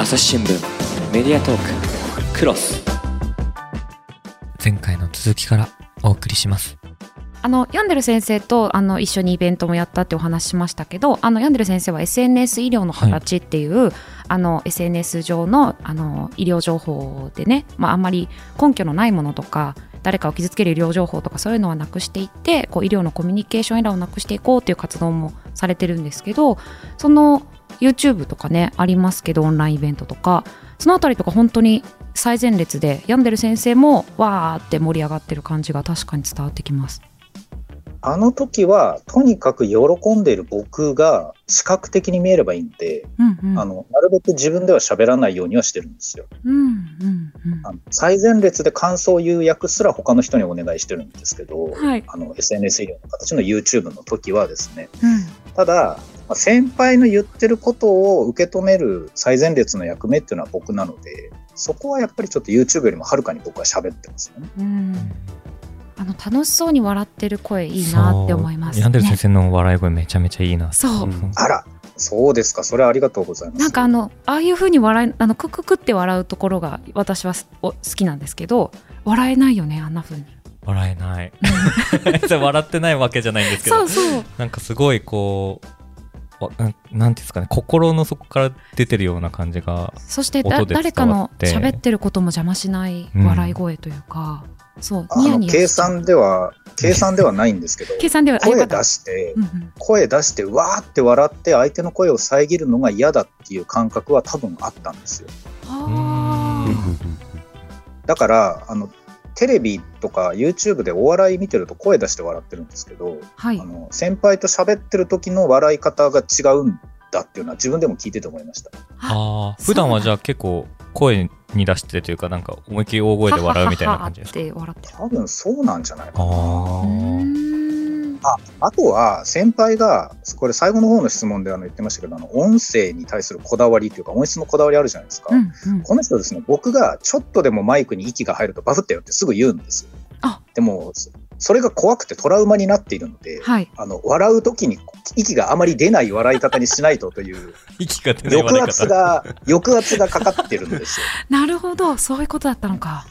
朝日新聞メディアトーククロス。前回の続きからお送りします。あのヤンデル先生とあの一緒にイベントもやったってお話ししましたけどあのヤンデル先生は SNS 医療の形っていう、あの SNS 上のあの医療情報でね、まあ、あんまり根拠のないものとか誰かを傷つける医療情報とかそういうのはなくしていってこう医療のコミュニケーションエラーをなくしていこうという活動もされてるんですけどその YouTube とかねありますけどオンラインイベントとかそのあたりとか本当に最前列で病んでる先生もわーって盛り上がってる感じが確かに伝わってきます。あの時は、とにかく喜んでいる僕が視覚的に見えればいいんで、うんうん。あの、なるべく自分では喋らないようにはしてるんですよ。うんうんうん。あの最前列で感想を言う役すら他の人にお願いしてるんですけど、はい。あの、SNS 医療の形の YouTube の時はですね、うん。ただ、まあ先輩の言ってることを受け止める最前列の役目っていうのは僕なので、そこはやっぱりちょっと YouTube よりもはるかに僕は喋ってますよね。うんあの楽しそうに笑ってる声いいなって思います、ヤンデル先生の笑い声めちゃめちゃいいな。そう。うん。あら、そうですか。それはありがとうございます。なんかあのああいう風に笑いあのクククって笑うところが私はすお好きなんですけど笑えないよねあんな風に。笑えない。笑ってないわけじゃないんですけど。そうそう。なんかすごいこうわなんなんていうんですかね心の底から出てるような感じがそしてだ誰かの喋ってることも邪魔しない笑い声というか、そうあのニヤニヤ計算では、計算ではないんですけど、計算では声出してう、んうん。声出して、わーって笑って相手の声を遮るのが嫌だっていう感覚は多分あったんですよ。だから、あの、テレビとか YouTube でお笑い見てると声出して笑ってるんですけど、はい。あの先輩と喋ってる時の笑い方が違うんだっていうのは自分でも聞いてて思いました。ああ普段はじゃあ結構声に出してというかなんか思いっきり大声で笑うみたいな感じですか？ははははって笑ってる。多分そうなんじゃないかな。あうーーんあとは先輩がこれ最後の方の質問であの言ってましたけどあの音声に対するこだわりというか音質のこだわりあるじゃないですか、うんうん。この人ですね僕がちょっとでもマイクに息が入るとバフってよってすぐ言うんですよ。あ。でもそそれが怖くてトラウマになっているので、はい。あの笑う時に息があまり出ない笑い方にしないとという 息が出ない抑笑い方。圧が抑圧がかかってるんですよ。なるほど。そういうことだったのか。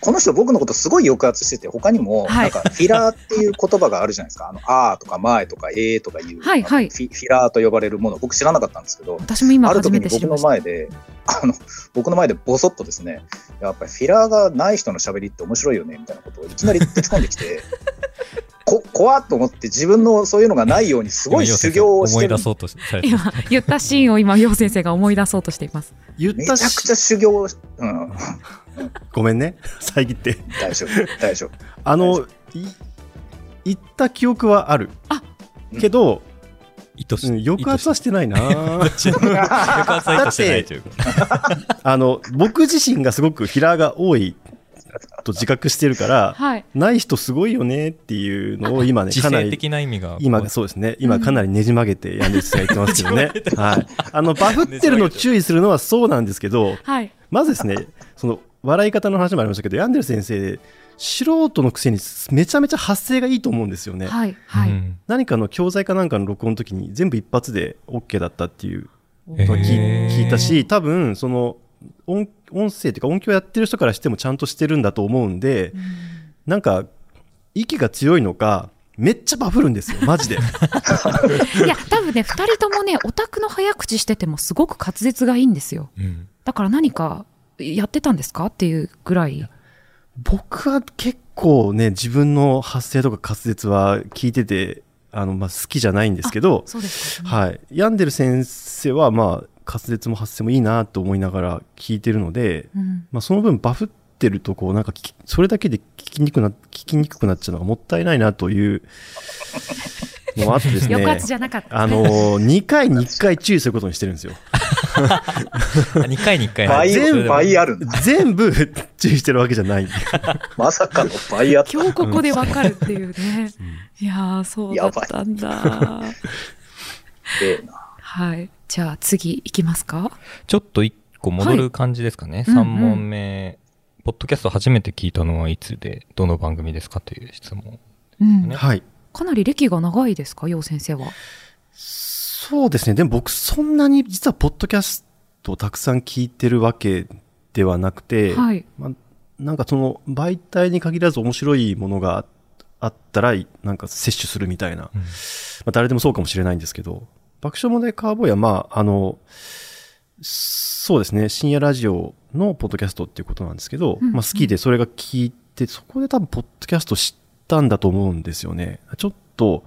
この人僕のことすごい抑圧してて他にもはないんかフィラーっていう言葉があるじゃないですか、あのあーとか前とかえーとかいう、はいはい。フィフィラーと呼ばれるもの僕知らなかったんですけど私も今ある時に僕の。前で あの僕の前でボソッとですねやっぱりフィラーがない人の喋りって面白いよねみたいなことをいきなり ぶち込んできてこ怖っと思って自分のそういうのがないようにすごい修行をしてる。思い出そうとされて今言ったシーンを今楊先生が思い出そうとしています。言ったしめちゃくちゃ修行うん、ごめんね。遮って。大丈夫。大丈夫。あのい言った記憶はある。あ。けど、抑圧はしてないな。抑圧はしてないという。かあの僕自身がすごくフィラーが多いと自覚してるからはい。ない人すごいよねっていうのを今ね自かなり制的な意味が。今そうですね。今かなりねじ曲げてヤンデルスが言ってますけどね、はい、あのバフってるのを注意するのはそうなんですけどはい。まずですねその笑い方の話もありましたけどヤンデル先生素人のくせにめちゃめちゃ発声がいいと思うんですよね、はい。はい。うん何かの教材かなんかの録音の時に全部一発で OK だったっていうへのを聞いたし多分その音音声というか音響やってる人からしてもちゃんとしてるんだと思うんでなんか息が強いのかめっちゃバフるんですよマジで いや、多分ね、二人ともね、オタクの早口しててもすごく滑舌がいいんですよ。うんだから何かやってたんですか？っていうぐらい。僕は結構ね自分の発声とか滑舌は聞いててあの、まあ、好きじゃないんですけどそうですか、はい、ヤンデル先生はまあ滑舌も発声もいいなと思いながら聞いてるので、うん。まあ、その分バフってるとこうなんかそれだけで聞きにくくな聞きにくくなっちゃうのがもったいないなというのもあってですね抑圧じゃなかった。あの2回に1回注意することにしてるんですよ。2回に1回。倍全部倍ある全部注意してるわけじゃない。まさかの倍あった。今日ここでわかるっていうね。いやー、そうだったんだ。ではい。じゃあ次行きますか？ちょっと1個戻る感じですかね、うんうん。3問目、ポッドキャスト初めて聞いたのはいつでどの番組ですかという質問うん。ね。はいかなり歴が長いですか？楊先生は。そうですね。でも僕そんなに実はポッドキャストをたくさん聞いてるわけではなくて、はい。なんかその媒体に限らず面白いものがあったら、なんか摂取するみたいな、うん。まあ誰でもそうかもしれないんですけど、爆笑問題カーボーイはまあ、あの、そうですね、深夜ラジオのポッドキャストっていうことなんですけど、うん。まあ好きでそれが聞いて、そこで多分ポッドキャスト知ったんだと思うんですよね。ちょっと、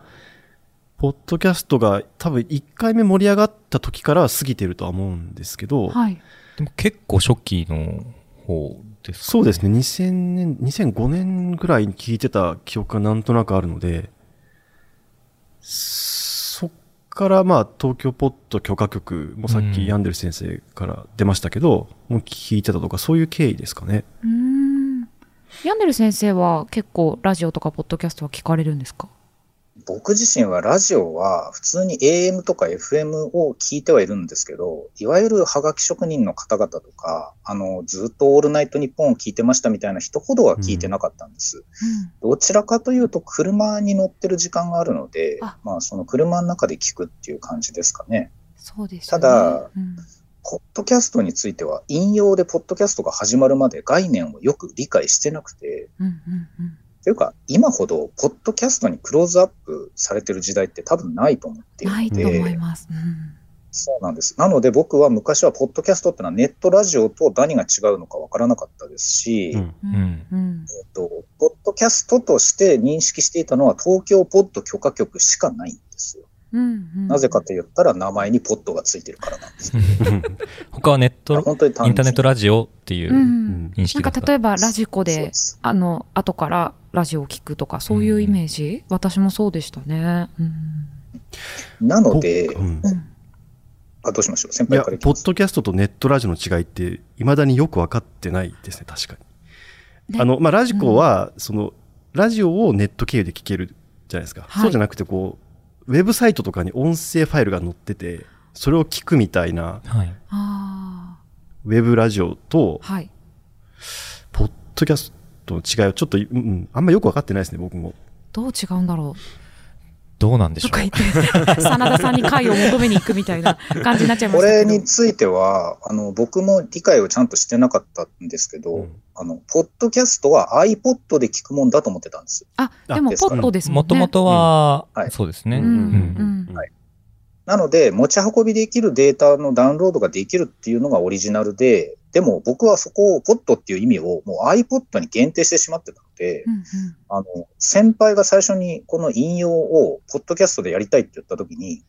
ポッドキャストが多分1回目盛り上がった時からは過ぎてるとは思うんですけど、はい。でも結構初期の方ですか、そうですね、2000年、2005年ぐらいに聞いてた記憶がなんとなくあるので、そっからまあ東京ポッド許可局もさっうんきヤンデル先生から出ましたけど、もう聞いてたとかそういう経緯ですかね。うーん。ヤンデル先生は結構ラジオとかポッドキャストは聞かれるんですか？僕自身はラジオは普通に AM とか FM を聞いてはいるんですけど、いわゆるハガキ職人の方々とか、あの、ずっとオールナイトニッポンを聞いてましたみたいな人ほどは聞いてなかったんです。どちらかというと車に乗ってる時間があるのであ、まあその車の中で聞くっていう感じですかね。そうですただうんポッドキャストについては引用でポッドキャストが始まるまで概念をよく理解してなくて、うんうんうんというか今ほどポッドキャストにクローズアップされてる時代って多分ないと思っているないとので、思います。うんそうなんです。なので僕は昔はポッドキャストってのはネットラジオと何が違うのかわからなかったですし、うんうんうんうんえっと、ポッドキャストとして認識していたのは東京ポッド許可局しかないんですよ。うんうん。なぜかと言ったら名前にポッドがついてるからなんです。他はネット、本当にインターネットラジオっていううん認識なんだった。か例えばラジコであの後からラジオを聞くとかそういうイメージ、私もそうでしたね。うん。なので、うん。うん。あ、どうしましょう？先輩から。ポッドキャストとネットラジオの違いって、未だによく分かってないですね、確かに。ね。あの、まあ、ラジコは、その、ラジオをネット経由で聞けるじゃないですか。はい。そうじゃなくて、こう、ウェブサイトとかに音声ファイルが載ってて、それを聞くみたいな、はい。あウェブラジオとあ、はい。ポッドキャストの違いをちょっと、うんうん、あんまよく分かってないですね、僕も。どう違うんだろうどうなんでしょう。とか言って、真田さんに解を求めに行くみたいな感じになっちゃいまこしたけど。れについては、あの、僕も理解をちゃんとしてなかったんですけど、うん。あの、ポッドキャストは iPod で聞くもんだと思ってたんです。あ、でもポットですもんね。もともとはうん。はい、そうですね。うんうんうん。はい。なので、持ち運びできるデータのダウンロードができるっていうのがオリジナルで、でも僕はそこをポッドっていう意味をもう iPod に限定してしまってたので、うんうんあの、先輩が最初にこの引用をポッドキャストでやりたいって言った時に、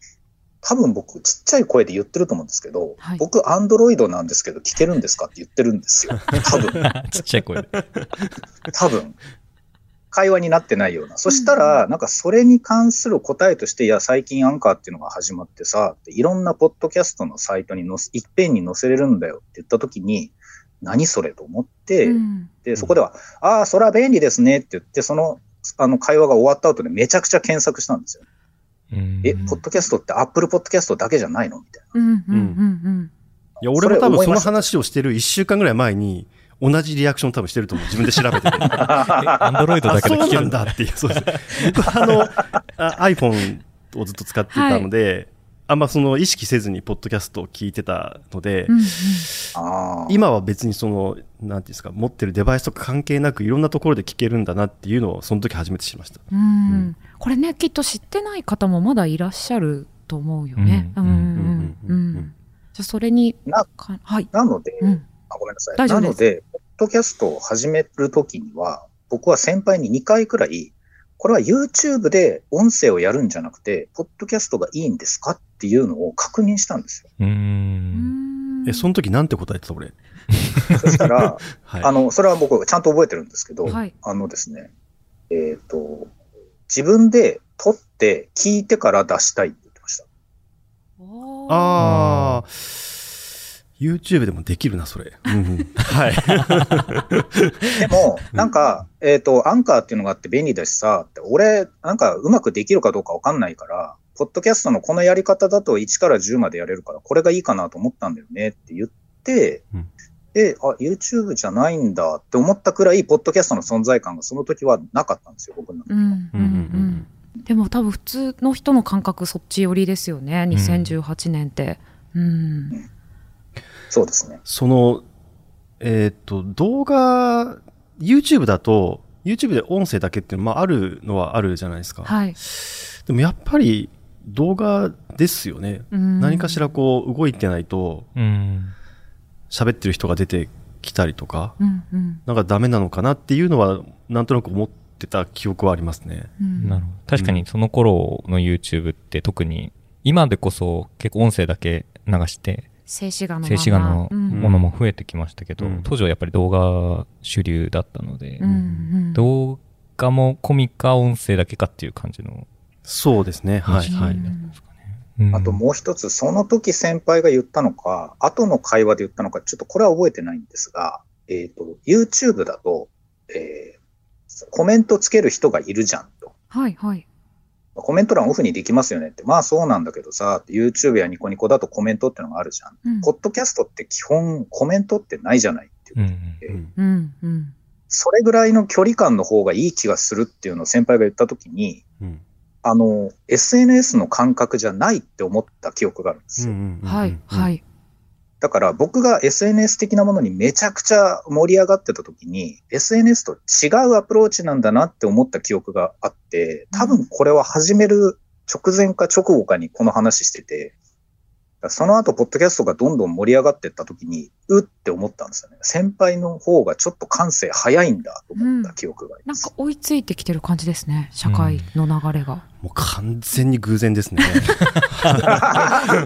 多分僕ちっちゃい声で言ってると思うんですけど、はい僕アンドロイドなんですけど聞けるんですかって言ってるんですよ。多分。ちっちゃい声で。多分。会話になってないような。そしたら、なんかそれに関する答えとして、いや、最近アンカーっていうのが始まってさ、っていろんなポッドキャストのサイトに載せ、いっぺんに載せれるんだよって言った時に、何それと思って、うんで、そこでは、ああ、それは便利ですねって言って、その、あの会話が終わった後でめちゃくちゃ検索したんですよ。うんえ、ポッドキャストってアップルポッドキャストだけじゃないのみたいな。うんうんうんいや、俺も多分その話をしてる1週間ぐらい前に、同じリアクション多分してると思う。自分で調べてて。アンドロイドだけで聞けるんだっていう、そうです。僕はあの、あ iPhone をずっと使ってたので、あんまその意識せずにポッドキャストを聞いてたので、うん。今は別にその、なんていうんですか、持ってるデバイスとか関係なくいろんなところで聞けるんだなっていうのをその時初めて知りました。うんうんこれね、きっと知ってない方もまだいらっしゃると思うよね。ううん。じゃあそれにはい。なので、うん。あごめんなさい。大丈夫ですなので、ポッドキャストを始めるときには、僕は先輩に2回くらい、これは YouTube で音声をやるんじゃなくて、ポッドキャストがいいんですかっていうのを確認したんですよ。う。うんんえ、その時なんて答えてた俺？そしたら、はい。あの、それは僕ちゃんと覚えてるんですけど、はい。あのですね、えっ、と、自分で撮って聞いてから出したいって言ってました。ああ、YouTube でもできるな、それ。うんうんはい。でも、なんか、えっ、と、アンカーっていうのがあって便利だしさ、って俺、なんかうまくできるかどうかわかんないから、ポッドキャストのこのやり方だと1から10までやれるから、これがいいかなと思ったんだよねって言って、うんで、あ、YouTube じゃないんだって思ったくらい、ポッドキャストの存在感がその時はなかったんですよ、僕の中で。うんうんうん。でも多分普通の人の感覚そっち寄りですよね。2018年って。うん。そうですね。その、えっ、と、動画、YouTube だと、YouTube で音声だけっていうのは、まあ、あるのはあるじゃないですか。はい。でもやっぱり動画ですよね。うん何かしらこう動いてないと、うん。喋ってる人が出てきたりとか、うんうんなんかダメなのかなっていうのは、なんとなく思ってた記憶はありますね。うんなるほど。確かにその頃の YouTube って特に、今でこそ結構音声だけ流して、静止画の静止画のうんものも増えてきましたけど、うん当時はやっぱり動画主流だったので、うんうん動画もコミか音声だけかっていう感じのそうですね。はい、はい。うんうんあともう一つ、その時先輩が言ったのか、後の会話で言ったのか、ちょっとこれは覚えてないんですが、えっ、と、YouTube だと、えーコメントつける人がいるじゃんと。はいはい。コメント欄オフにできますよねって。まあそうなんだけどさ、YouTube やニコニコだとコメントってのがあるじゃん。うんポッドキャストって基本コメントってないじゃないっていう。うんうんうんうんそれぐらいの距離感の方がいい気がするっていうのを先輩が言った時に、うんあの、SNS の感覚じゃないって思った記憶があるんですよ。はいはい。だから僕が SNS 的なものにめちゃくちゃ盛り上がってた時に、SNS と違うアプローチなんだなって思った記憶があって、多分これは始める直前か直後かにこの話してて、その後、ポッドキャストがどんどん盛り上がっていった時に、うって思ったんですよね。先輩の方がちょっと感性早いんだと思った記憶があります。なんか追いついてきてる感じですね。社会の流れが。もう完全に偶然ですね。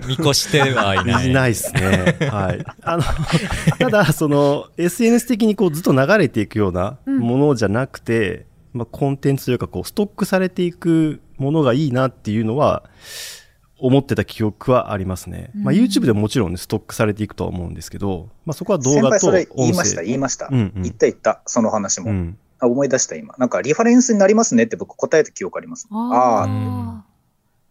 見越してはいない。ないですね。はい。あの、ただ、その、SNS 的にこうずっと流れていくようなものじゃなくて、まあ、コンテンツというか、こう、ストックされていくものがいいなっていうのは、思ってた記憶はありますね。まあ、うん YouTube でももちろんね、ストックされていくとは思うんですけど、まあ、そこは動画と先輩それ音言いました、声。言いました？うんうん言った言った、その話も。うん。あ思い出した今。なんかリファレンスになりますねって僕答えた記憶あります。ああ、ああ。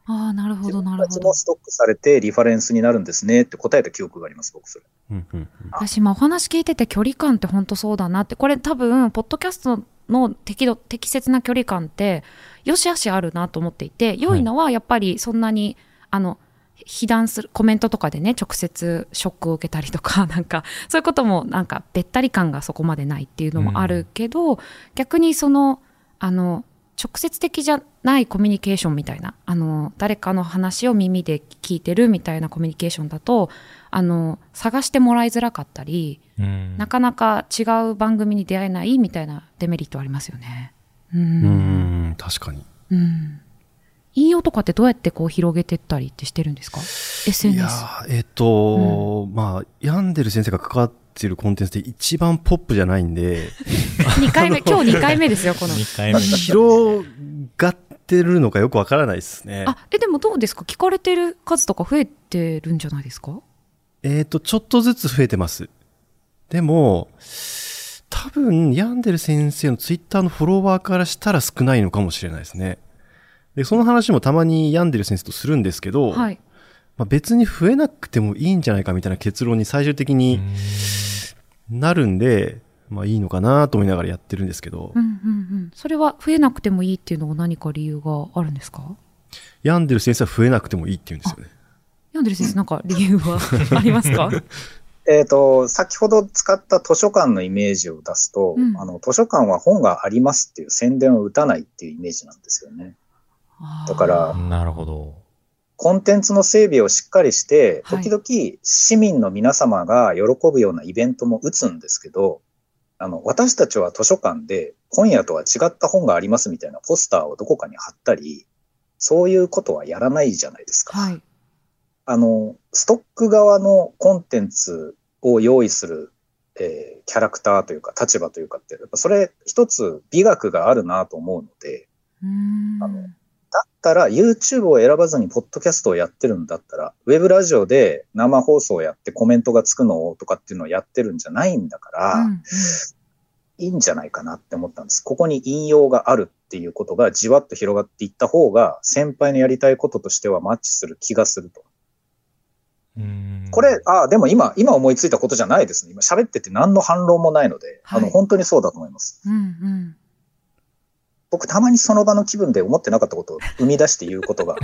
ああ、なるほど、自分なるほどたちも。ストックされてリファレンスになるんですねって答えた記憶があります、僕それ。うんうんうん私、まあ、お話聞いてて距離感って本当そうだなって、これ多分、ポッドキャストの適度、適切な距離感って、よしあしあるなと思っていて、良いのはやっぱりそんなに、あの、被弾する、コメントとかでね、直接ショックを受けたりとか、なんか、そういうことも、なんか、べったり感がそこまでないっていうのもあるけど、逆にその、あの、直接的じゃないコミュニケーションみたいな、あの、誰かの話を耳で聞いてるみたいなコミュニケーションだと、あの、探してもらいづらかったり、うんなかなか違う番組に出会えないみたいなデメリットありますよね。う。うんん、確かに。うん。引用とかってどうやってこう広げてったりってしてるんですか？い ?SNS。やーえっ、と、まあ、ヤンデル先生が関わってるコンテンツで一番ポップじゃないんで、2回目、今日2回目ですよ、この。2回目。広がってるのかよくわからないですね。あ、え、でもどうですか？聞かれてる数とか増えてるんじゃないですか？えっ、と、ちょっとずつ増えてます。でも、多分、ヤンデル先生のツイッターのフォロワーからしたら少ないのかもしれないですね。で、その話もたまにヤンデル先生とするんですけど、はい。まあ、別に増えなくてもいいんじゃないかみたいな結論に最終的になるんで、まあいいのかなと思いながらやってるんですけど、うんうんうん。それは増えなくてもいいっていうのは何か理由があるんですか？ヤンデル先生は増えなくてもいいって言うんですよね。ヤンデル先生、なんか理由は ありますか？えっ、と、先ほど使った図書館のイメージを出すと、うんあの、図書館は本がありますっていう宣伝を打たないっていうイメージなんですよね。だからなるほど。コンテンツの整備をしっかりして、はい時々市民の皆様が喜ぶようなイベントも打つんですけど、あの、私たちは図書館で本屋とは違った本がありますみたいなポスターをどこかに貼ったり、そういうことはやらないじゃないですか。はい。あの、ストック側のコンテンツを用意する、えーキャラクターというか立場というかって、やっぱそれ一つ美学があるなと思うので、うーんあのたら YouTube を選ばずにポッドキャストをやってるんだったら、ウェブラジオで生放送をやってコメントがつくのとかっていうのをやってるんじゃないんだから、うんうんいいんじゃないかなって思ったんです。ここに引用があるっていうことがじわっと広がっていった方が、先輩のやりたいこととしてはマッチする気がすると。うんこれ、あ、でも今、今思いついたことじゃないですね。今喋ってて何の反論もないので、はいあの、本当にそうだと思います。うんうん。僕、たまにその場の気分で思ってなかったことを生み出して言うことが、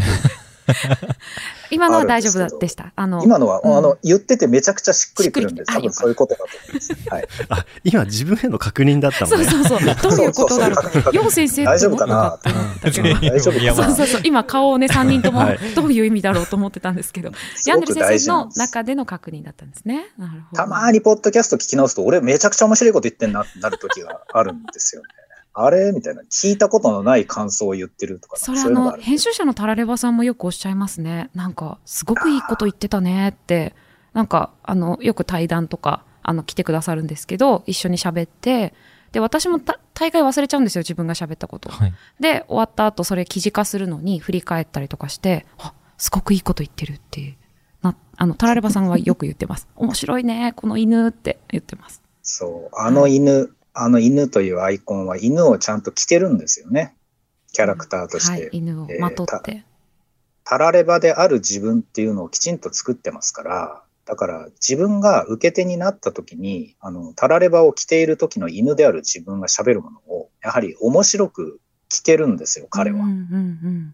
今のは大丈夫でした？あの、今のは、うんあの、言っててめちゃくちゃしっくりくるんで、しっくり多分そういうことだと思います。はい。あ、今自分への確認だったのね。そうそうそう。どういうことだろそうそうそうう。楊先生大丈夫かな？大丈夫そうそうそう。今顔をね、3人ともはいどういう意味だろうと思ってたんですけど、ヤンデル先生の。中での確認だったんですね。なるほど。たまにポッドキャスト聞き直すと、俺めちゃくちゃ面白いこと言ってんなってなる時があるんですよね。あれ？みたいな。聞いたことのない感想を言ってるとか、それあの、編集者のタラレバさんもよくおっしゃいますね。なんか、すごくいいこと言ってたねって、なんか、あの、よく対談とか、あの、来てくださるんですけど、一緒に喋って、で、私もた大概忘れちゃうんですよ、自分が喋ったこと。はい。で、終わった後、それ記事化するのに振り返ったりとかして、あ、すごくいいこと言ってるっていう。な、あの、タラレバさんはよく言ってます。面白いね、この犬って言ってます。そう。あの犬、あの犬というアイコンは犬をちゃんと着てるんですよね。キャラクターとして。はい、犬をまとって。タラレバである自分っていうのをきちんと作ってますから、だから自分が受け手になった時に、あの、タラレバを着ている時の犬である自分が喋るものを、やはり面白く聞けるんですよ、彼は。うんうんうん。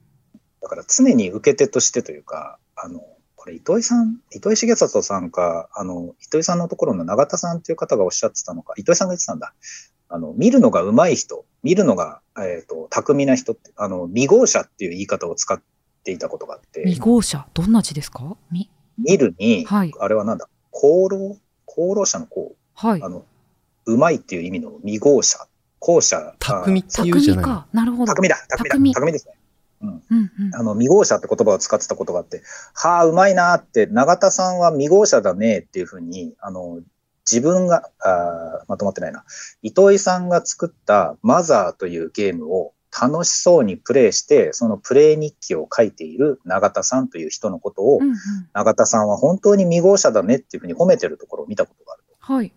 だから常に受け手としてというか、あの、これ糸井さん、糸井重里さんか、あの、糸井さんのところの永田さんっていう方がおっしゃってたのか、糸井さんが言ってたんだ。あの、見るのが上手い人、見るのが、えっ、と、巧みな人って、あの、未号者っていう言い方を使っていたことがあって、未号車、どんな字ですか？み、見るに、はいあれはなんだ、功労功労者の功、はいあ。の、うまいっていう意味の未号者、後者。巧みって巧言うじゃなか。なるほど。巧みだ、巧みだ、巧み巧みですね。うんうん。あの、未号者って言葉を使ってたことがあって、はあ、うまいなって、永田さんは未号者だねっていうふうに、あの、自分が、あーまとまってないな。糸井さんが作ったマザーというゲームを楽しそうにプレイして、そのプレイ日記を書いている永田さんという人のことを、うんうん。永田さんは本当に未号者だねっていうふうに褒めてるところを見たことがある。はい。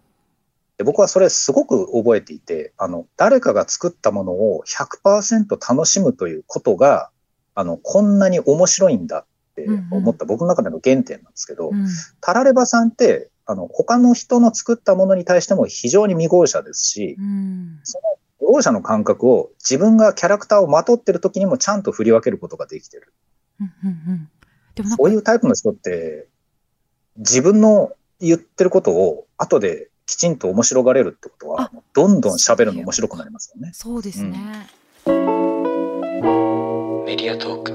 で僕はそれすごく覚えていて、あの、誰かが作ったものを100%楽しむということが、あの、こんなに面白いんだって思った僕の中での原点なんですけど、うん。タラレバさんって、あの、他の人の作ったものに対しても非常に未号者ですし、うん。未号者の感覚を自分がキャラクターをまとってる時にもちゃんと振り分けることができてる。うんうんうん。でもそういうタイプの人って、自分の言ってることを後できちんと面白がれるってことはあ、どんどん喋るの面白くなりますよね。そうですね。メディアトーク。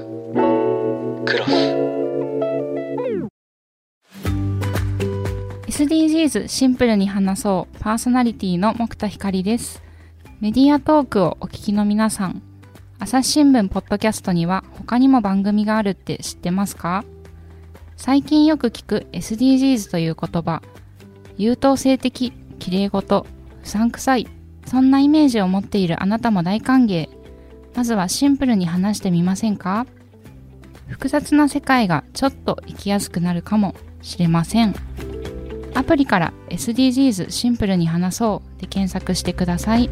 クロス SDGs シンプルに話そう。パーソナリティの木田光です。メディアトークをお聞きの皆さん。朝日新聞ポッドキャストには他にも番組があるって知ってますか？最近よく聞く SDGs という言葉。優等生的綺麗事不散臭いそんなイメージを持っているあなたも大歓迎。まずはシンプルに話してみませんか？複雑な世界がちょっと生きやすくなるかもしれません。アプリから SDGs シンプルに話そうで検索してください。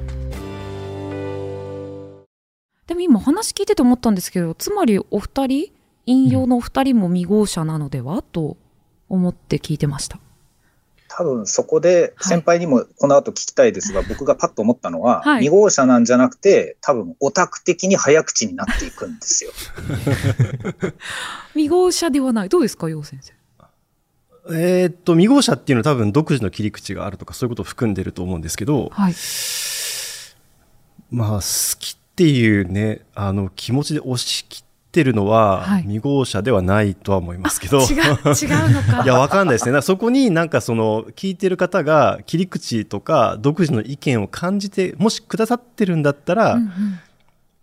でも今話聞いてて思ったんですけど、つまりお二人、引用のお二人も未号者なのでは？と思って聞いてました。多分そこで先輩にもこの後聞きたいですが、僕がパッと思ったのは、はい2号車なんじゃなくて、多分オタク的に早口になっていくんですよ。未号者ではない。どうですか、楊先生。えーっと、未号車っていうのは多分独自の切り口があるとかそういうことを含んでると思うんですけど、はい。まあ、好きっていうね、あの、気持ちで押し切ってるのは、はい未号車ではないとは思いますけど。違う、違うのか。いや、わかんないですね。そこになんかその、聞いてる方が切り口とか独自の意見を感じて、もしくださってるんだったら、うんうん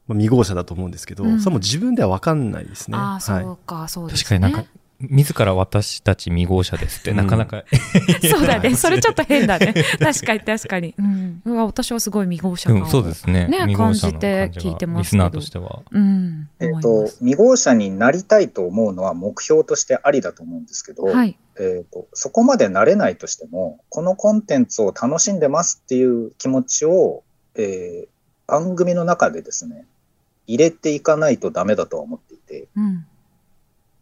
まあ、未号車だと思うんですけど、うんそれはもう自分ではわかんないですね。ああ、そはい。うか、そうですね。確かになんか、自ら私たち未号車ですって、うんなかなか、そうだね。それちょっと変だね。確かに、確かに。うん。うわ、私はすごい未号者感をうん、そうですね。ね感じて聞いてますけどリスナーとしては。うん。とます、未号車になりたいと思うのは目標としてありだと思うんですけど、はい。えっ、と、そこまでなれないとしても、このコンテンツを楽しんでますっていう気持ちを、えー番組の中でですね、入れていかないとダメだとは思っていて、うん。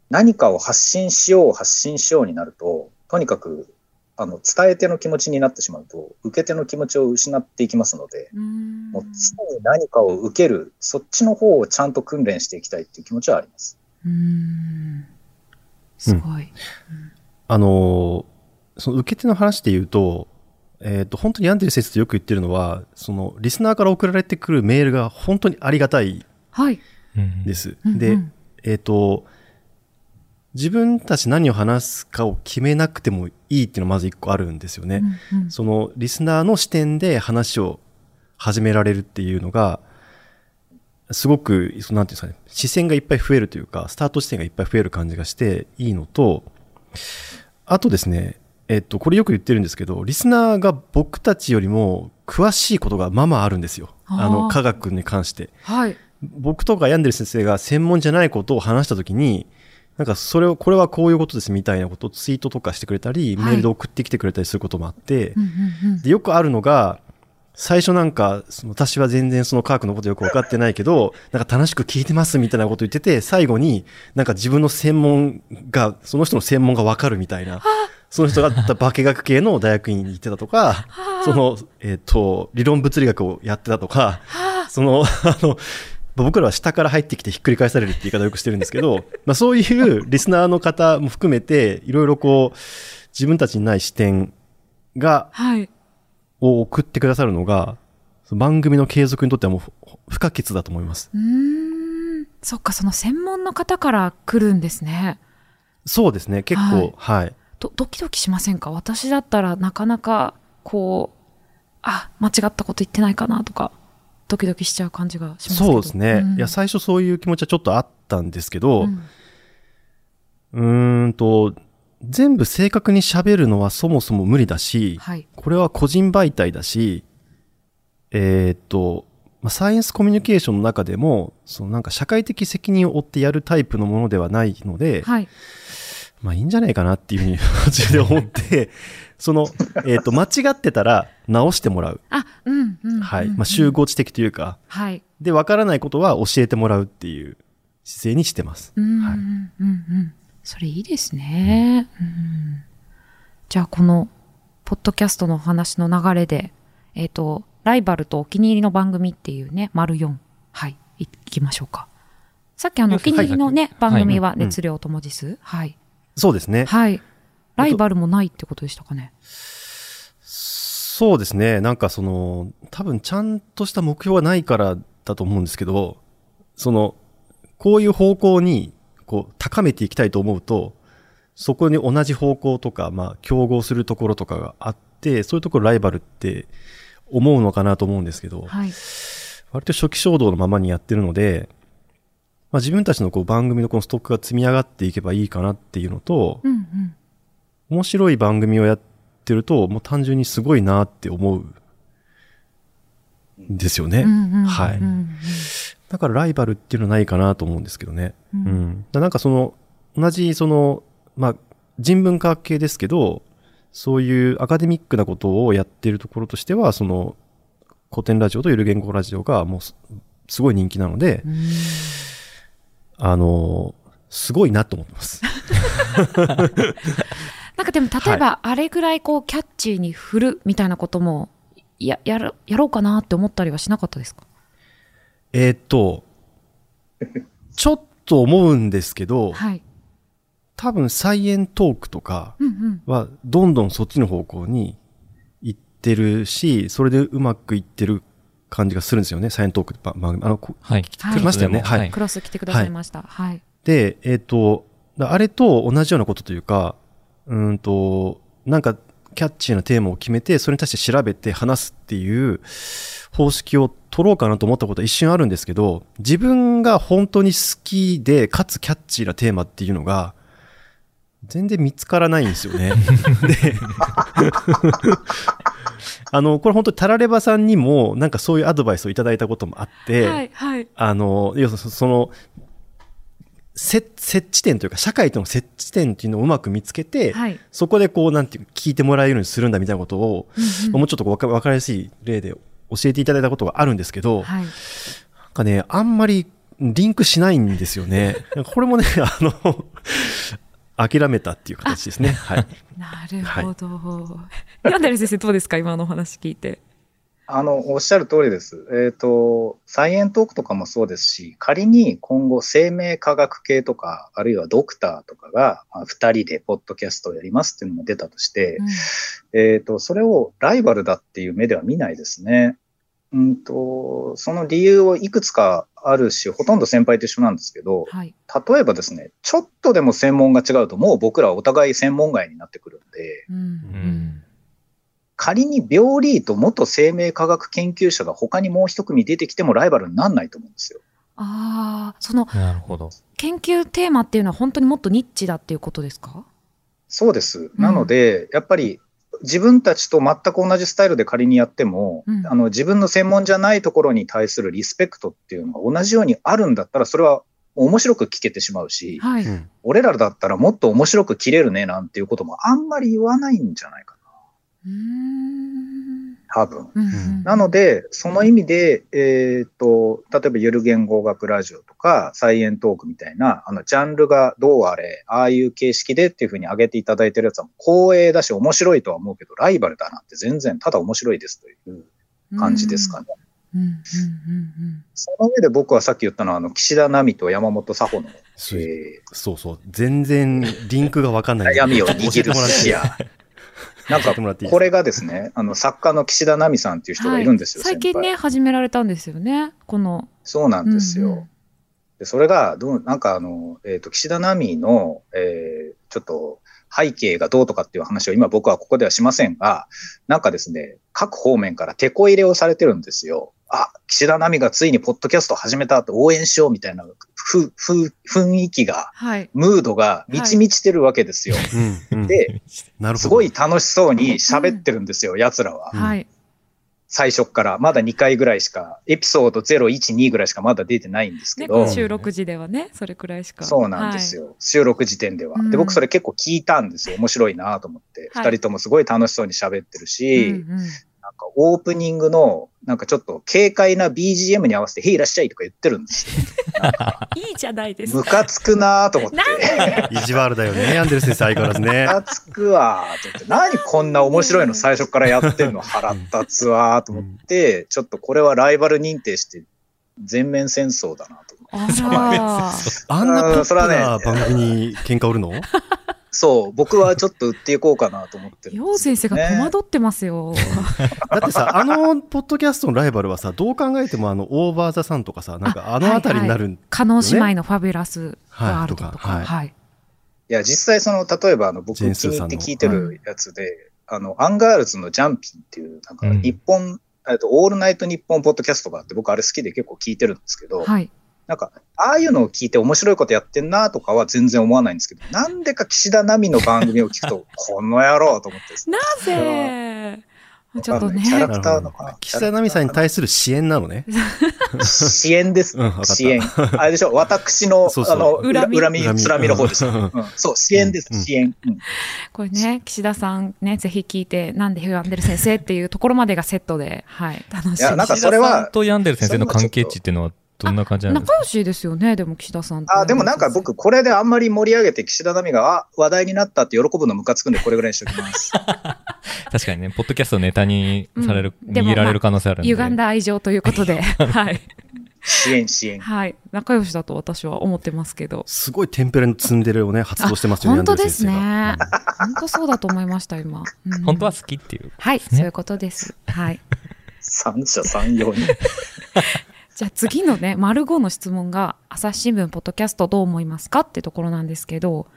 何かを発信しよう、発信しようになると、とにかく、あの、伝え手の気持ちになってしまうと、受け手の気持ちを失っていきますので、うんもう常に何かを受ける、そっちの方をちゃんと訓練していきたいっていう気持ちはあります。うーん。すごい。あの、その受け手の話で言うと、えっ、と、本当に病んでる説とよく言ってるのは、その、リスナーから送られてくるメールが本当にありがたいはい。うんです。うんで、うんえっ、と、自分たち何を話すかを決めなくてもいいっていうのがまず一個あるんですよね。うんうんそのリスナーの視点で話を始められるっていうのが、すごく、そのなんていうんですかね、視線がいっぱい増えるというか、スタート視点がいっぱい増える感じがしていいのと、あとですね、えっと、これよく言ってるんですけど、リスナーが僕たちよりも詳しいことがまあまああるんですよ。ああの、ー科学に関して。はい。僕とか病んでる先生が専門じゃないことを話したときに、なんかそれを、これはこういうことですみたいなことをツイートとかしてくれたり、はい。メールで送ってきてくれたりすることもあって、うんうんうん。でよくあるのが、最初なんか、その私は全然その科学のことよく分かってないけど、なんか楽しく聞いてますみたいなこと言ってて、最後になんか自分の専門が、その人の専門が分かるみたいな、その人が化学系の大学院に行ってたとか、その、えっ、と、理論物理学をやってたとか、その、あの、僕らは下から入ってきてひっくり返されるって言い方をよくしてるんですけど、まあそういうリスナーの方も含めて、いろいろこう、自分たちにない視点がはい。を送ってくださるのが、その番組の継続にとってはもうふ不可欠だと思います。うーん。そっか、その専門の方から来るんですね。そうですね、結構、はい。どドキドキしませんか？私だったらなかなか、こう、あ、間違ったこと言ってないかなとか、ドキドキしちゃう感じがしますけど。そうですね、んいや、最初そういう気持ちはちょっとあったんですけど、うんうーんと、全部正確に喋るのはそもそも無理だし、はい。これは個人媒体だし、えーっと、まあ、サイエンスコミュニケーションの中でも、そのなんか社会的責任を負ってやるタイプのものではないので、はい。まあいいんじゃないかなっていうふうに途中で思って、その、えーっと、間違ってたら直してもらう。あ、うん、うん。はい。うんまあ集。合知的というか、はい。で、わからないことは教えてもらうっていう姿勢にしてます。うん、うん、はいうん、うん。それいいですね。うん。じゃあ、この、ポッドキャストのお話の流れで、えっ、と、ライバルとお気に入りの番組っていうね、丸4。はい。いきましょうか。さっきあの、お気に入りのね、はい番組ははい熱量と文字数。はい。そうですね。はい。ライバルもないってことでしたかね？そうですね。なんかその、多分ちゃんとした目標がないからだと思うんですけど、その、こういう方向に、こう、高めていきたいと思うと、そこに同じ方向とか、まあ、競合するところとかがあって、そういうところライバルって思うのかなと思うんですけど、はい。割と初期衝動のままにやってるので、まあ、自分たちのこう番組のこのストックが積み上がっていけばいいかなっていうのと、うん、うん。面白い番組をやってると、もう単純にすごいなって思うんですよね。うん、うん。はいうんうんだからライバルっていうのはないかなと思うんですけどね。ううんん。だなんかその、同じその、まあ、人文科学系ですけど、そういうアカデミックなことをやっているところとしては、その、古典ラジオとゆる言語ラジオがもうすすごい人気なので、うんあの、すごいなと思ってます。なんかでも例えばあれぐらいこうキャッチーに振るみたいなこともややるやろうかなって思ったりはしなかったですか？えーっと、ちょっと思うんですけど、はい。多分サイエントークとか。はどんどんそっちの方向に行ってるし、それでうまくいってる感じがするんですよね、サイエントークってば番組。あの、こはい。はい来ましたよね？ははいい。クロス来てくださいました。はい。で、えっ、と、だあれと同じようなことというか、うーんと、なんか、キャッチーなテーマを決めて、それに対して調べて話すっていう方式を取ろうかなと思ったことは一瞬あるんですけど、自分が本当に好きで、かつキャッチーなテーマっていうのが、全然見つからないんですよね。で、あの、これ本当にタラレバさんにも、なんかそういうアドバイスをいただいたこともあって、はい、はい。あの、要するにそその、接接地点というか、社会との接地点っていうのをうまく見つけて、はい。そこでこう、なんていう、聞いてもらえるようにするんだみたいなことを、うんうんもうちょっとこうわかわかりやすい例で教えていただいたことがあるんですけど、はい。なんかね、あんまりリンクしないんですよね。これもね、あの、諦めたっていう形ですね。はい。なるほど。ヤンデル先生どうですか？今のお話聞いて。あの、おっしゃる通りです。えっ、と、サイエントークとかもそうですし、仮に今後生命科学系とか、あるいはドクターとかが、まあ、二人でポッドキャストをやりますっていうのも出たとして、えっ、と、それをライバルだっていう目では見ないですね。うんと、その理由をいくつかあるし、ほとんど先輩と一緒なんですけど、はい。例えばですね、ちょっとでも専門が違うと、もう僕らはお互い専門外になってくるんで、うんうん。仮に病理と元生命科学研究者が他にもう一組出てきてもライバルにならないと思うんですよ。ああ、そのなるほど。研究テーマっていうのは本当にもっとニッチだっていうことですか？そうです。なので、やっぱり自分たちと全く同じスタイルで仮にやっても、うんあの自分の専門じゃないところに対するリスペクトっていうのが同じようにあるんだったら、それは面白く聞けてしまうし、はい。うん俺らだったらもっと面白く切れるねなんていうこともあんまり言わないんじゃないか。多分。うんうんなので、その意味で、えーっと、例えばゆる言語学ラジオとか、サイエントークみたいな、あの、ジャンルがどうあれ、ああいう形式でっていうふうに挙げていただいてるやつは光栄だし面白いとは思うけど、ライバルだなって全然、ただ面白いですという感じですかね。うんうんうんその上で僕はさっき言ったのは、あの、岸田奈美と山本佐穂の、そうえそうそう。全然リンクがわかんーない。悩みを教握る視野。なんかこれがですね、あの、作家の岸田奈美さんっていう人がいるんですよ、はい、最近ね、始められたんですよね。この。そうなんですよ。うんうんでそれが、どう、なんかあの、えっ、と、岸田奈美の、えーちょっと、背景がどうとかっていう話を今僕はここではしませんが、なんかですね、各方面から手こ入れをされてるんですよ。あ、岸田奈美がついにポッドキャストを始めたって応援しようみたいな、ふ、ふ、雰囲気が、はい。ムードが満ち満ちてるわけですよ。うんうん で。すごい楽しそうに喋ってるんですよ、奴らは。うんはい。最初っから。まだ2回ぐらいしか、エピソード0、1、2ぐらいしかまだ出てないんですけね、ど。収録時ではね、それくらいしか。そうなんですよ。収録時点では。うんで、僕それ結構聞いたんですよ。面白いなと思って。二、はい人ともすごい楽しそうに喋ってるはい。し、うんうんかオープニングの、なんかちょっと軽快な BGM に合わせて、へいいらっしゃいとか言ってるんですよ。いいじゃないですムか。カつくなと思って。意地悪だよね、ヤンデル先生相変わらずねム。カつくわと思って。何こんな面白いの最初からやってんの腹立つわと思って、ちょっとこれはライバル認定して、全面戦争だなと思って。あんなポップそれはねな番組に喧嘩売るの？そう、僕はちょっと売っていこうかなと思ってるん陽ですよ先生が戸惑ってますよ。だってさ、あのポッドキャストのライバルはさ、どう考えてもあの、オーバーザサンとかさ、なんかあのあたりになるん、叶姉妹のファビュラスワールドとか。はいとかはいはい。いや、実際その、例えばあの、僕気に入って聞いてるやつで、あの、アンガールズのジャンピンっていう、なんかうん日本、えっと、オールナイト日本ポッドキャストがあって、僕あれ好きで結構聞いてるんですけど、はい。なんか、ああいうのを聞いて面白いことやってんなとかは全然思わないんですけど、なんでか岸田奈美の番組を聞くと、この野郎と思ってですね。なぜ？ちょっとねキ。ャラクターのかな。岸田奈美さんに対する支援なのね。支援です。うん支援。あれでしょ、私の、そうそうあの、恨み？恨み、恨みつらみの方ですよ。うんうんそう、支援です、うん支援。うんこれね、岸田さんね、ぜひ聞いて、なんでヒューアンデル先生っていうところまでがセットで、はい、楽しい。いやなんか岸それは田さんとヤンデル先生の関係値っていうのはどんな感じなんですか？仲良しですよね、でも岸田さんとあ、でもなんか僕、これであんまり盛り上げて岸田奈美が、あ、話題になったって喜ぶのムカつくんで、これぐらいにしときます。確かにね、ポッドキャストをネタにされる、うん握られる可能性あるんで。歪んだ愛情ということで、はい。支援、支援。はい。仲良しだと私は思ってますけど。すごいテンプレのツンデレをね、発動してますよね、本当ですね。本当そうだと思いました、今。うん本当は好きっていう。はい、そういうことです。はい。三者三様に。じゃあ次のね、丸5の質問が、朝日新聞ポッドキャストどう思いますかってところなんですけど、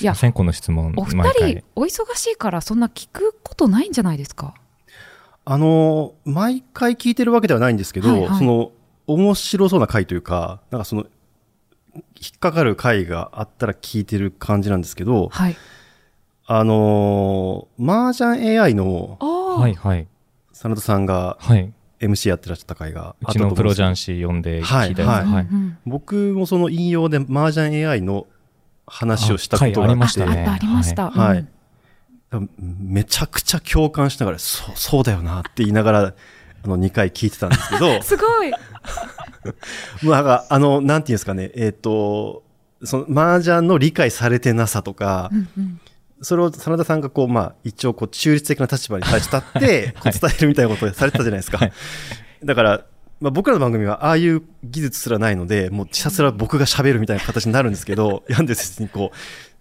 いや、先行の質問、お二人、お忙しいからそんな聞くことないんじゃないですか？あの、毎回聞いてるわけではないんですけど、はいはいその、面白そうな回というか、なんかその、引っかかる回があったら聞いてる感じなんですけど、はい。あのー、麻雀 AI のああ、はいはい。真田さんがはい。MC やってらっしゃった回がうちのプロ雀士。士呼んではい聞いた。はいはい。僕もその引用で麻雀 AI の話をしたことがありましたねありました。はいうんめちゃくちゃ共感しながら、そう、そうだよなって言いながら、あの、2回聞いてたんですけど、すごい。もうなんか、あの、なんていうんですかね、えっ、と、その、麻雀の理解されてなさとか、うんうんそれを真田さんがこう、まあ、一応こう、中立的な立場に対して立って、こう伝えるみたいなことをされてたじゃないですか。はいだから、まあ、僕らの番組はああいう技術すらないので、もうひたすら僕が喋るみたいな形になるんですけど、ヤンデル先生にこ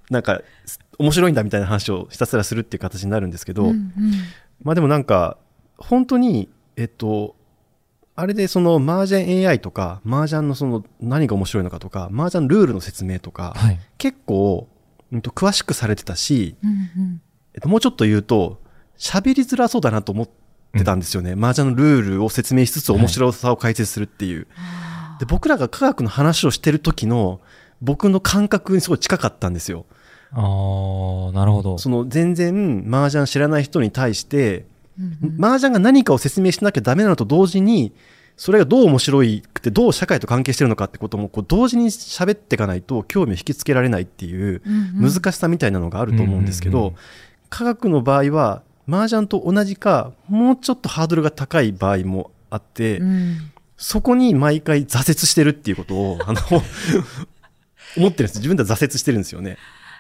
う、なんか、面白いんだみたいな話をひたすらするっていう形になるんですけど、うんうんまあでもなんか、本当に、えっと、あれでその麻雀 AI とか、麻雀のその何が面白いのかとか、麻雀ルールの説明とか、はい。結構、うんと詳しくされてたし、うんうんえっと、もうちょっと言うと、喋りづらそうだなと思ってたんですよね。麻雀のルールを説明しつつ面白さを解説するっていう。あで、僕らが科学の話をしてる時の、僕の感覚にすごい近かったんですよ。あー、なるほど。その全然麻雀知らない人に対して、ーうんうん麻雀が何かを説明しなきゃダメなのと同時に、それがどう面白いくて、どう社会と関係してるのかってことも、こう同時に喋っていかないと興味を引きつけられないっていう難しさみたいなのがあると思うんですけどうんうんうん、科学の場合は、麻雀と同じか、もうちょっとハードルが高い場合もあって、うん。そこに毎回挫折してるっていうことを、あの、思ってるんです。自分では挫折してるんですよね。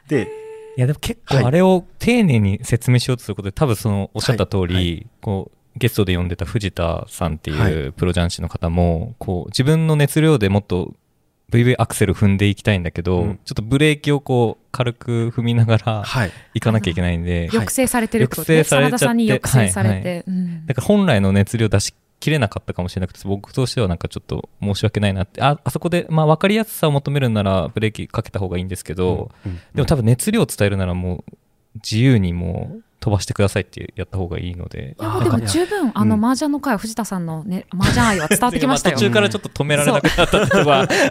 で、いやでも結はい。構あれを丁寧に説明しようとすることで、多分そのおっしゃった通り、はい。はい。こう、ゲストで呼んでた藤田さんってはい。いうプロ雀士の方も、こう、自分の熱量でもっと VV アクセル踏んでいきたいんだけど、うん。ちょっとブレーキをこう、軽く踏みながらはい。行かなきゃいけないんで、抑制されてるってことね。抑制されちゃって真田さんに抑制されはいて。うん。だから本来の熱量出しきれなかったかもしれなくて、僕としてはなんかちょっと申し訳ないなって、あ、あそこで、まあ分かりやすさを求めるならブレーキかけた方がいいんですけど、うん。でも多分熱量を伝えるならもう自由にもう飛ばしてくださいってやった方がいいので。いやでも十分、あの、うん麻雀の会は藤田さんのね、麻雀愛は伝わってきましたよ途。中からちょっと止められなくなったとこは、伝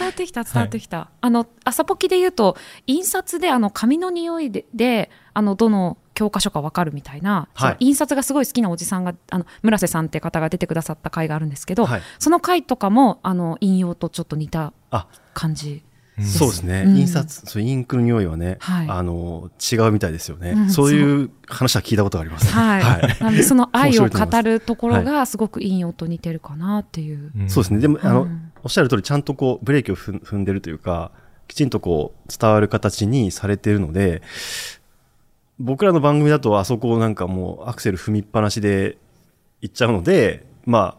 わってきた、伝わってきた。あの、朝ポキで言うと、印刷で、あの、紙の匂いで、であの、どの教科書かわかるみたいな、はい印刷がすごい好きなおじさんが、あの、村瀬さんって方が出てくださった回があるんですけど、はい。その回とかも、あの、引用とちょっと似たあ、感じ。そうですね。うん印刷、そう、インクの匂いはね、はいあの、違うみたいですよね。うんそういう話は聞いたことがあります。はい。はい。なので、その愛を語るところが、すごく引用と似てるかなっていう。んそうですね。でも、あの、うんおっしゃる通り、ちゃんとこう、ブレーキを踏んでるというか、きちんとこう、伝わる形にされているので、僕らの番組だと、あそこをなんかもう、アクセル踏みっぱなしで行っちゃうので、ま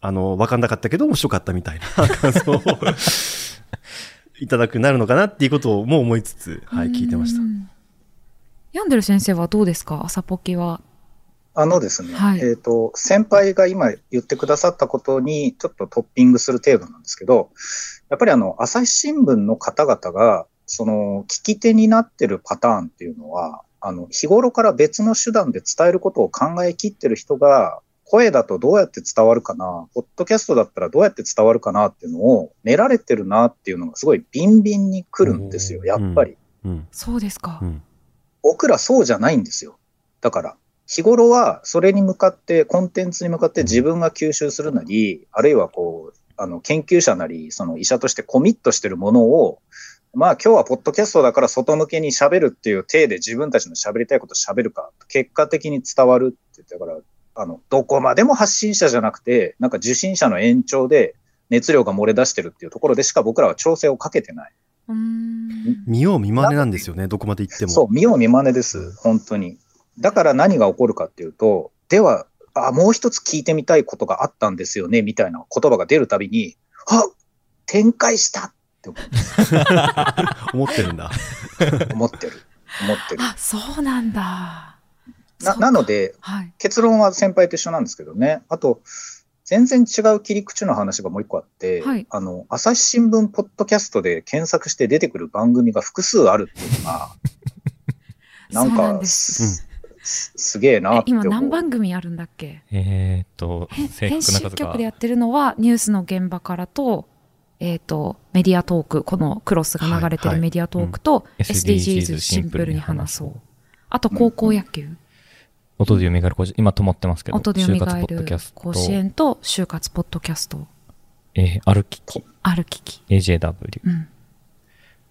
あ、あの、わかんなかったけど面白かったみたいな感想をいただくなるのかなっていうことをも思いつつ、はい、聞いてましたう。んヤンデル先生はどうですか？朝ポキは。あのですね、はいえっ、と、先輩が今言ってくださったことにちょっとトッピングする程度なんですけど、やっぱりあの、朝日新聞の方々が、その、聞き手になってるパターンっていうのは、あの、日頃から別の手段で伝えることを考えきってる人が、声だとどうやって伝わるかな、ポッドキャストだったらどうやって伝わるかなっていうのを練られてるなっていうのがすごいビンビンに来るんですよ、やっぱり。うん。そうですかう。ん。僕らそうじゃないんですよ。だから、日頃はそれに向かって、コンテンツに向かって自分が吸収するなり、あるいはこう、あの、研究者なり、その医者としてコミットしてるものを、まあ今日はポッドキャストだから外向けに喋るっていう体で自分たちの喋りたいことを喋るか、結果的に伝わるって言って、だから、あの、どこまでも発信者じゃなくて、なんか受信者の延長で熱量が漏れ出してるっていうところでしか僕らは調整をかけてない。うーん。見よう見まねなんですよね、どこまで行っても。そう、見よう見まねです、本当に。だから何が起こるかっていうと、では、あ、もう一つ聞いてみたいことがあったんですよね、みたいな言葉が出るたびに、あ展開したって思 思ってるんだ。う思ってる。思ってる。あ、そうなんだ。ななので、はい。結論は先輩と一緒なんですけどね。あと、全然違う切り口の話がもう一個あって、はい。あの、朝日新聞ポッドキャストで検索して出てくる番組が複数あるっていうのが、なんかすすすげえなえって思う。今何番組あるんだっけ？えーっと編集確な数が局でやってるのはニュースの現場からと、えっ、と、メディアトーク、このクロスが流れてるメディアトークと、SDGs シンプルに話そう。あと、高校野球、音で蘇る甲子園今止まってますけど、音で蘇就活ポッドキャるスト、甲子園と就活ポッドキャスト、えー、歩きき、ある機器。AJW。うん。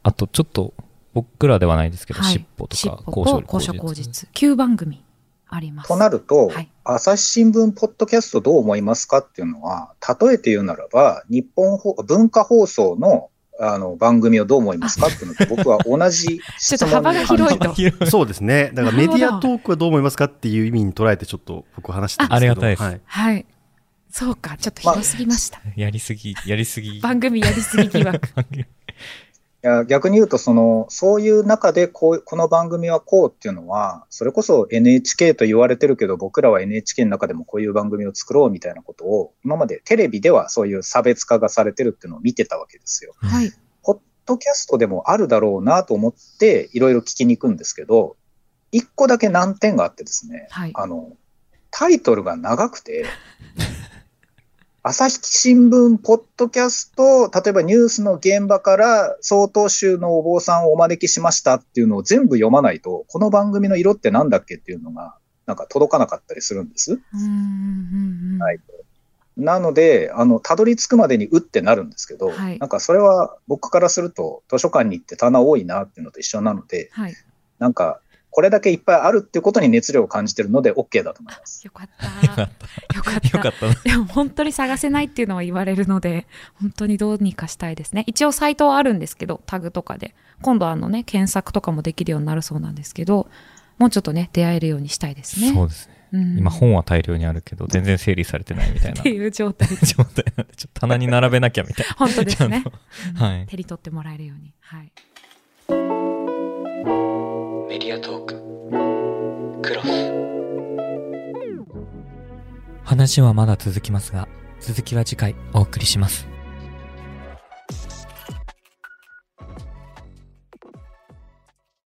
あと、ちょっと、僕らではないですけど、はいしっぽとか、ぽと高所口実。9番組あります。となると、はい朝日新聞ポッドキャストどう思いますかっていうのは、例えて言うならば、日本放文化放送のあの、番組をどう思いますかっていうのと、僕は同じちょっ質問と幅が広いと。そうですね。だからメディアトークはどう思いますかっていう意味に捉えてちょっと僕話してますけど。あありがたいですはい。はい。そうか、ちょっと広すぎました。やりすぎ、やりすぎ。番組やりすぎ疑惑。いや逆に言うとその、そういう中でこうこの番組はこうっていうのは、それこそ NHK と言われてるけど、僕らは NHK の中でもこういう番組を作ろうみたいなことを、今までテレビではそういう差別化がされてるっていうのを見てたわけですよ。はい。ポッドキャストでもあるだろうなと思って、いろいろ聞きに行くんですけど、一個だけ難点があってですね、はい。あの、タイトルが長くて、朝日新聞ポッドキャスト、例えばニュースの現場から曹洞宗のお坊さんをお招きしましたっていうのを全部読まないと、この番組の色ってなんだっけっていうのが、なんか届かなかったりするんです。はいなので、あの、たどり着くまでにうってなるんですけど、はいなんかそれは僕からすると図書館に行って棚多いなっていうのと一緒なので、はい。なんか、これだけいっぱいあるっていうことに熱量を感じてるので OK だと思います。よかった。よかった。た。よかったな。でも本当に探せないっていうのは言われるので、本当にどうにかしたいですね。一応サイトはあるんですけど、タグとかで。今度あのね、検索とかもできるようになるそうなんですけど、もうちょっとね、出会えるようにしたいですね。そうですね。うん今本は大量にあるけど、全然整理されてないみたいなっていう状態。状態なんで、ちょっと棚に並べなきゃみたいな。本当ですね はい。手に取ってもらえるように。はい。メディアトーククロス話はまだ続きますが、続きは次回お送りします。